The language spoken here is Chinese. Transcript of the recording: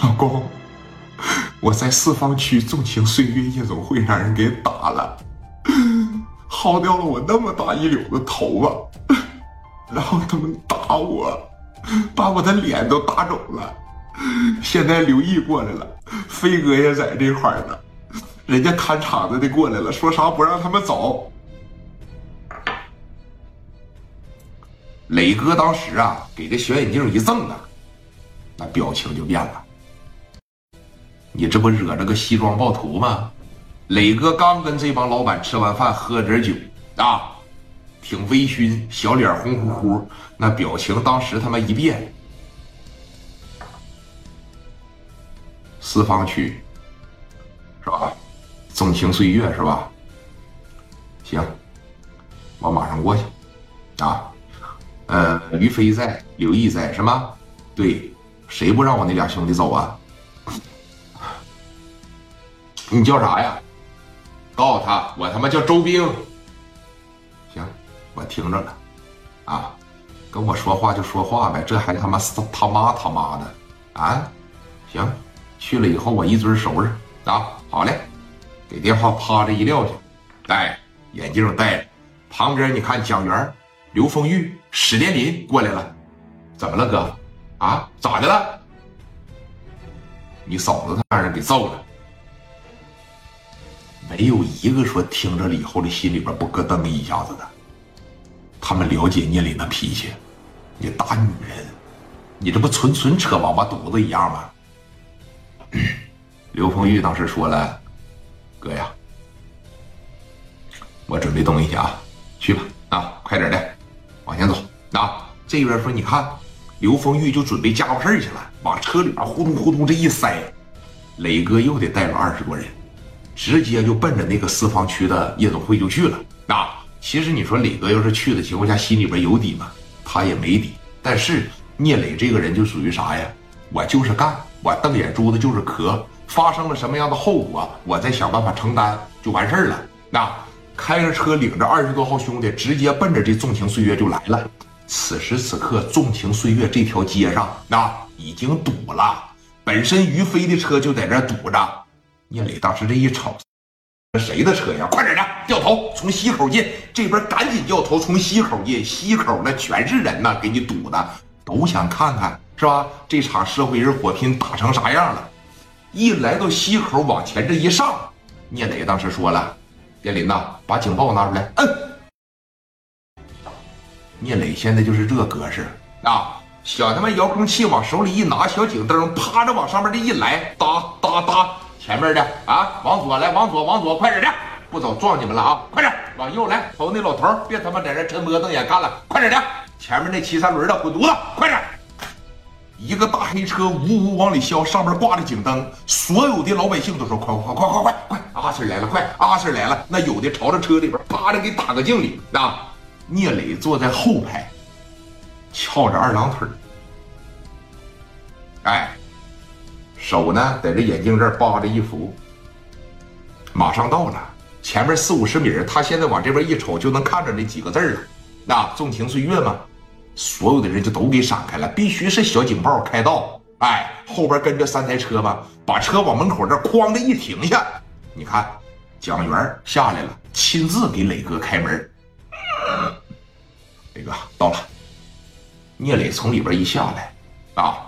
老公，我在四方区纵情岁月夜总会让人给打了，薅掉了我那么大一绺的头发，然后他们打我，把我的脸都打肿了。现在刘毅过来了，飞哥也在这块呢，人家看场子的过来了，说啥不让他们走。磊哥当时啊，给这小眼镜一瞪啊，那表情就变了。你这不惹着个西装暴徒吗？磊哥刚跟这帮老板吃完饭，喝点酒啊，挺微醺，小脸红乎乎，那表情当时他妈一变。四方区是吧？纵情岁月是吧？行，我马上过去啊。呃，于飞在，刘毅在是吗？对，谁不让我那俩兄弟走啊？你叫啥呀？告诉他，我他妈叫周兵。行，我听着了。啊，跟我说话就说话呗，这还他妈他妈他妈的啊？行，去了以后我一尊收拾啊。好嘞，给电话趴着一撂下，戴眼镜戴着，旁边你看蒋元。刘丰玉、史殿林过来了，怎么了哥？啊，咋的了？你嫂子他让人给揍了，没有一个说听着了以后这心里边不咯噔一下子的。他们了解聂磊那脾气，你打女人，你这不纯纯扯王八犊子一样吗？刘鹏玉当时说了：“哥呀，我准备动一下啊，去吧，啊，快点的。”往前走，啊，这边说，你看，刘丰玉就准备家伙事儿去了，往车里边呼通呼通这一塞，磊哥又得带了二十多人，直接就奔着那个四方区的夜总会就去了。啊，其实你说磊哥要是去的情况下，心里边有底吗？他也没底。但是聂磊这个人就属于啥呀？我就是干，我瞪眼珠子就是磕，发生了什么样的后果，我再想办法承担就完事儿了。那。开着车，领着二十多号兄弟，直接奔着这纵情岁月就来了。此时此刻，纵情岁月这条街上那，已经堵了。本身于飞的车就在这堵着。聂磊当时这一瞅，谁的车呀？快点的，掉头从西口进。这边赶紧掉头从西口进。西口那全是人呐，给你堵的，都想看看是吧？这场社会人火拼打成啥样了？一来到西口，往前这一上，聂磊当时说了。叶林呐，把警报拿出来。嗯，聂磊现在就是这格式啊，小他妈遥控器往手里一拿，小警灯啪着往上面这一来，哒哒哒，前面的啊，往左来，往左，往左，快点的，不走撞你们了啊，快点，往右来，瞅那老头别他妈在这沉摸瞪眼看了，快点的，前面那骑三轮的滚犊子，快点。一个大黑车呜呜往里削，上面挂着警灯，所有的老百姓都说：“快快快快快快，阿 Sir 来了，快阿 Sir 来了！”那有的朝着车里边啪着给打个敬礼啊。聂磊坐在后排，翘着二郎腿哎，手呢在这眼镜这儿扒着一扶。马上到了，前面四五十米，他现在往这边一瞅就能看着那几个字了，那纵情岁月吗？所有的人就都给闪开了，必须是小警报开道。哎，后边跟着三台车吧，把车往门口这哐的一停下。你看，蒋元下来了，亲自给磊哥开门。磊哥到了，聂磊从里边一下来，啊。